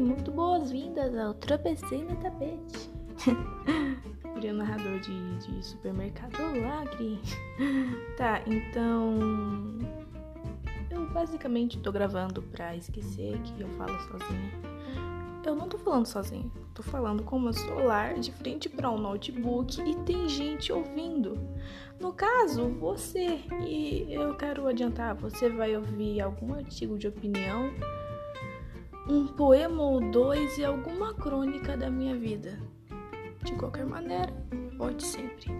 bem-vindas ao Tropecei no Tapete. Virei narrador de, de supermercado. Olá, Gri. Tá, então. Eu basicamente tô gravando pra esquecer que eu falo sozinha. Eu não tô falando sozinha, tô falando com o meu celular de frente para um notebook e tem gente ouvindo. No caso, você. E eu quero adiantar, você vai ouvir algum artigo de opinião um poema ou dois e alguma crônica da minha vida. De qualquer maneira, volte sempre.